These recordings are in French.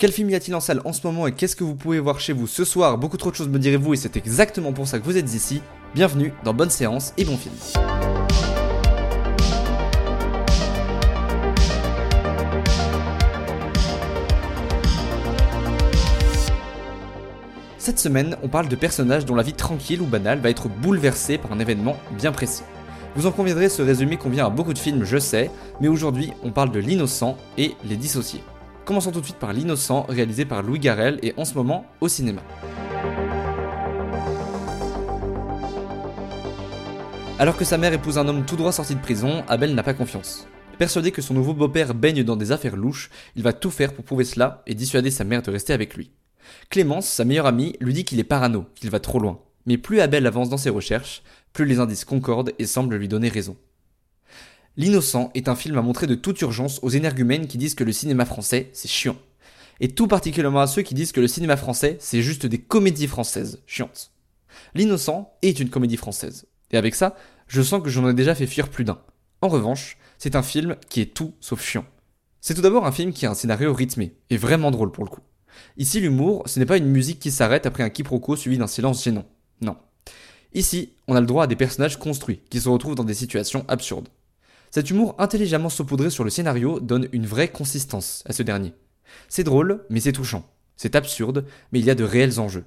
Quel film y a-t-il en salle en ce moment et qu'est-ce que vous pouvez voir chez vous ce soir Beaucoup trop de choses me direz-vous et c'est exactement pour ça que vous êtes ici. Bienvenue dans Bonne séance et bon film. Cette semaine, on parle de personnages dont la vie tranquille ou banale va être bouleversée par un événement bien précis. Vous en conviendrez, ce résumé convient à beaucoup de films, je sais, mais aujourd'hui, on parle de l'innocent et les dissociés. Commençons tout de suite par L'innocent, réalisé par Louis Garrel et en ce moment au cinéma. Alors que sa mère épouse un homme tout droit sorti de prison, Abel n'a pas confiance. Persuadé que son nouveau beau-père baigne dans des affaires louches, il va tout faire pour prouver cela et dissuader sa mère de rester avec lui. Clémence, sa meilleure amie, lui dit qu'il est parano, qu'il va trop loin. Mais plus Abel avance dans ses recherches, plus les indices concordent et semblent lui donner raison. L'innocent est un film à montrer de toute urgence aux énergumènes qui disent que le cinéma français, c'est chiant. Et tout particulièrement à ceux qui disent que le cinéma français, c'est juste des comédies françaises chiantes. L'innocent est une comédie française. Et avec ça, je sens que j'en ai déjà fait fuir plus d'un. En revanche, c'est un film qui est tout sauf chiant. C'est tout d'abord un film qui a un scénario rythmé, et vraiment drôle pour le coup. Ici, l'humour, ce n'est pas une musique qui s'arrête après un quiproquo suivi d'un silence gênant. Non. Ici, on a le droit à des personnages construits, qui se retrouvent dans des situations absurdes. Cet humour intelligemment saupoudré sur le scénario donne une vraie consistance à ce dernier. C'est drôle, mais c'est touchant. C'est absurde, mais il y a de réels enjeux.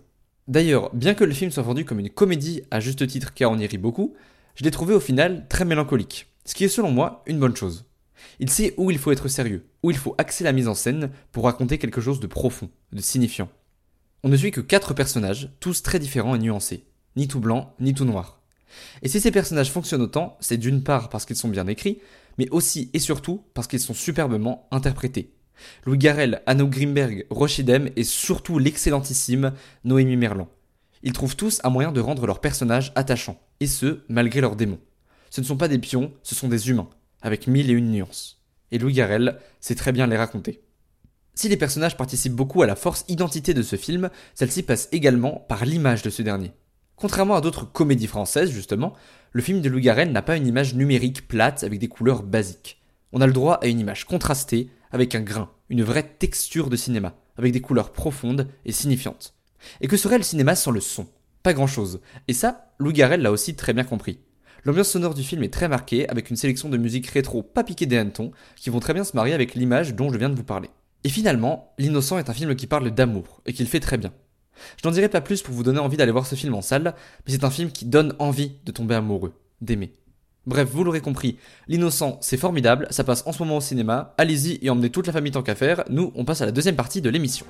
D'ailleurs, bien que le film soit vendu comme une comédie à juste titre car on y rit beaucoup, je l'ai trouvé au final très mélancolique, ce qui est selon moi une bonne chose. Il sait où il faut être sérieux, où il faut axer la mise en scène pour raconter quelque chose de profond, de signifiant. On ne suit que quatre personnages, tous très différents et nuancés, ni tout blanc, ni tout noir. Et si ces personnages fonctionnent autant, c'est d'une part parce qu'ils sont bien écrits, mais aussi et surtout parce qu'ils sont superbement interprétés. Louis Garrel, Anno Grimberg, Rochidem et surtout l'excellentissime Noémie Merlan. Ils trouvent tous un moyen de rendre leurs personnages attachants, et ce, malgré leurs démons. Ce ne sont pas des pions, ce sont des humains, avec mille et une nuances. Et Louis Garrel sait très bien les raconter. Si les personnages participent beaucoup à la force identité de ce film, celle-ci passe également par l'image de ce dernier. Contrairement à d'autres comédies françaises, justement, le film de Louis n'a pas une image numérique plate avec des couleurs basiques. On a le droit à une image contrastée, avec un grain, une vraie texture de cinéma, avec des couleurs profondes et signifiantes. Et que serait le cinéma sans le son? Pas grand-chose. Et ça, Louis Garrel l'a aussi très bien compris. L'ambiance sonore du film est très marquée, avec une sélection de musique rétro pas piquée des hannetons, qui vont très bien se marier avec l'image dont je viens de vous parler. Et finalement, L'Innocent est un film qui parle d'amour, et qu'il fait très bien. Je n'en dirai pas plus pour vous donner envie d'aller voir ce film en salle, mais c'est un film qui donne envie de tomber amoureux, d'aimer. Bref, vous l'aurez compris, L'innocent, c'est formidable, ça passe en ce moment au cinéma, allez-y et emmenez toute la famille tant qu'à faire, nous on passe à la deuxième partie de l'émission.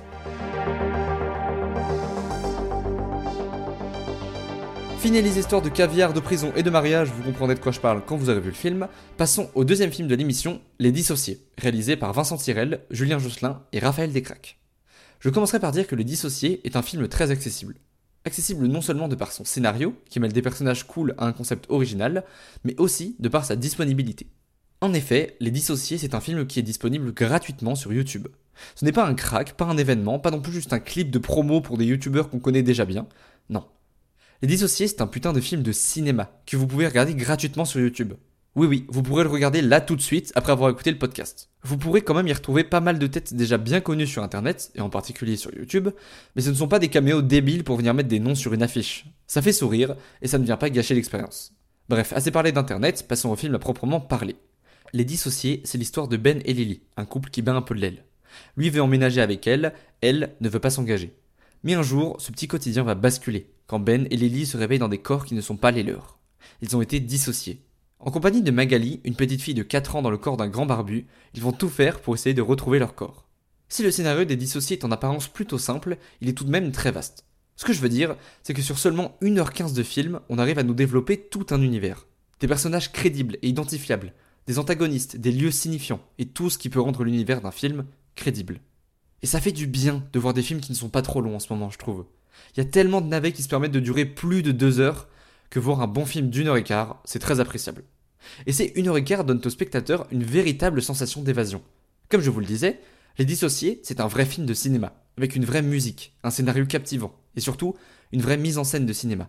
Fini les histoires de caviar, de prison et de mariage, vous comprendrez de quoi je parle quand vous aurez vu le film. Passons au deuxième film de l'émission, Les Dissociés, réalisé par Vincent Tirel, Julien Josselin et Raphaël Descraques. Je commencerai par dire que Le Dissocié est un film très accessible. Accessible non seulement de par son scénario, qui mêle des personnages cool à un concept original, mais aussi de par sa disponibilité. En effet, Les Dissociés, c'est un film qui est disponible gratuitement sur YouTube. Ce n'est pas un crack, pas un événement, pas non plus juste un clip de promo pour des youtubeurs qu'on connaît déjà bien. Non. Les Dissociés, c'est un putain de film de cinéma que vous pouvez regarder gratuitement sur YouTube. Oui, oui, vous pourrez le regarder là tout de suite après avoir écouté le podcast. Vous pourrez quand même y retrouver pas mal de têtes déjà bien connues sur internet, et en particulier sur YouTube, mais ce ne sont pas des caméos débiles pour venir mettre des noms sur une affiche. Ça fait sourire, et ça ne vient pas gâcher l'expérience. Bref, assez parlé d'internet, passons au film à proprement parler. Les dissociés, c'est l'histoire de Ben et Lily, un couple qui bat un peu de l'aile. Lui veut emménager avec elle, elle ne veut pas s'engager. Mais un jour, ce petit quotidien va basculer, quand Ben et Lily se réveillent dans des corps qui ne sont pas les leurs. Ils ont été dissociés. En compagnie de Magali, une petite fille de 4 ans dans le corps d'un grand barbu, ils vont tout faire pour essayer de retrouver leur corps. Si le scénario des dissociés est en apparence plutôt simple, il est tout de même très vaste. Ce que je veux dire, c'est que sur seulement 1h15 de film, on arrive à nous développer tout un univers. Des personnages crédibles et identifiables, des antagonistes, des lieux signifiants, et tout ce qui peut rendre l'univers d'un film crédible. Et ça fait du bien de voir des films qui ne sont pas trop longs en ce moment, je trouve. Il y a tellement de navets qui se permettent de durer plus de 2 heures que voir un bon film d'une heure et quart, c'est très appréciable. Et ces une heure et quart donnent au spectateur une véritable sensation d'évasion. Comme je vous le disais, Les Dissociés, c'est un vrai film de cinéma, avec une vraie musique, un scénario captivant, et surtout, une vraie mise en scène de cinéma.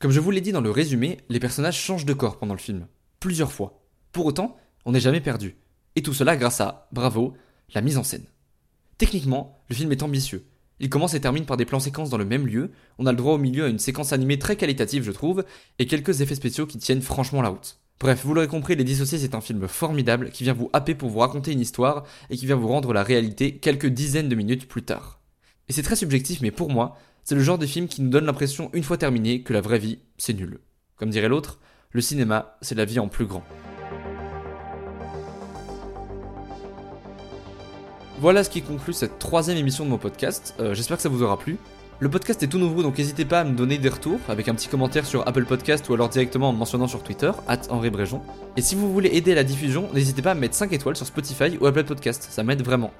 Comme je vous l'ai dit dans le résumé, les personnages changent de corps pendant le film, plusieurs fois. Pour autant, on n'est jamais perdu. Et tout cela grâce à, bravo, la mise en scène. Techniquement, le film est ambitieux. Il commence et termine par des plans séquences dans le même lieu, on a le droit au milieu à une séquence animée très qualitative je trouve, et quelques effets spéciaux qui tiennent franchement la route. Bref, vous l'aurez compris, Les Dissociés c'est un film formidable qui vient vous happer pour vous raconter une histoire et qui vient vous rendre la réalité quelques dizaines de minutes plus tard. Et c'est très subjectif mais pour moi, c'est le genre de film qui nous donne l'impression une fois terminé que la vraie vie c'est nul. Comme dirait l'autre, le cinéma c'est la vie en plus grand. Voilà ce qui conclut cette troisième émission de mon podcast. Euh, j'espère que ça vous aura plu. Le podcast est tout nouveau, donc n'hésitez pas à me donner des retours avec un petit commentaire sur Apple Podcast ou alors directement en me mentionnant sur Twitter, at Henri Bréjon. Et si vous voulez aider à la diffusion, n'hésitez pas à mettre 5 étoiles sur Spotify ou Apple Podcast, ça m'aide vraiment.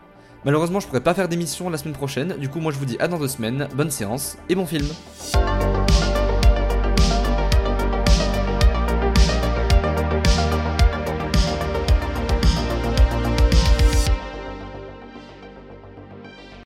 Malheureusement, je pourrais pas faire d'émission la semaine prochaine, du coup, moi je vous dis à dans deux semaines, bonne séance et bon film.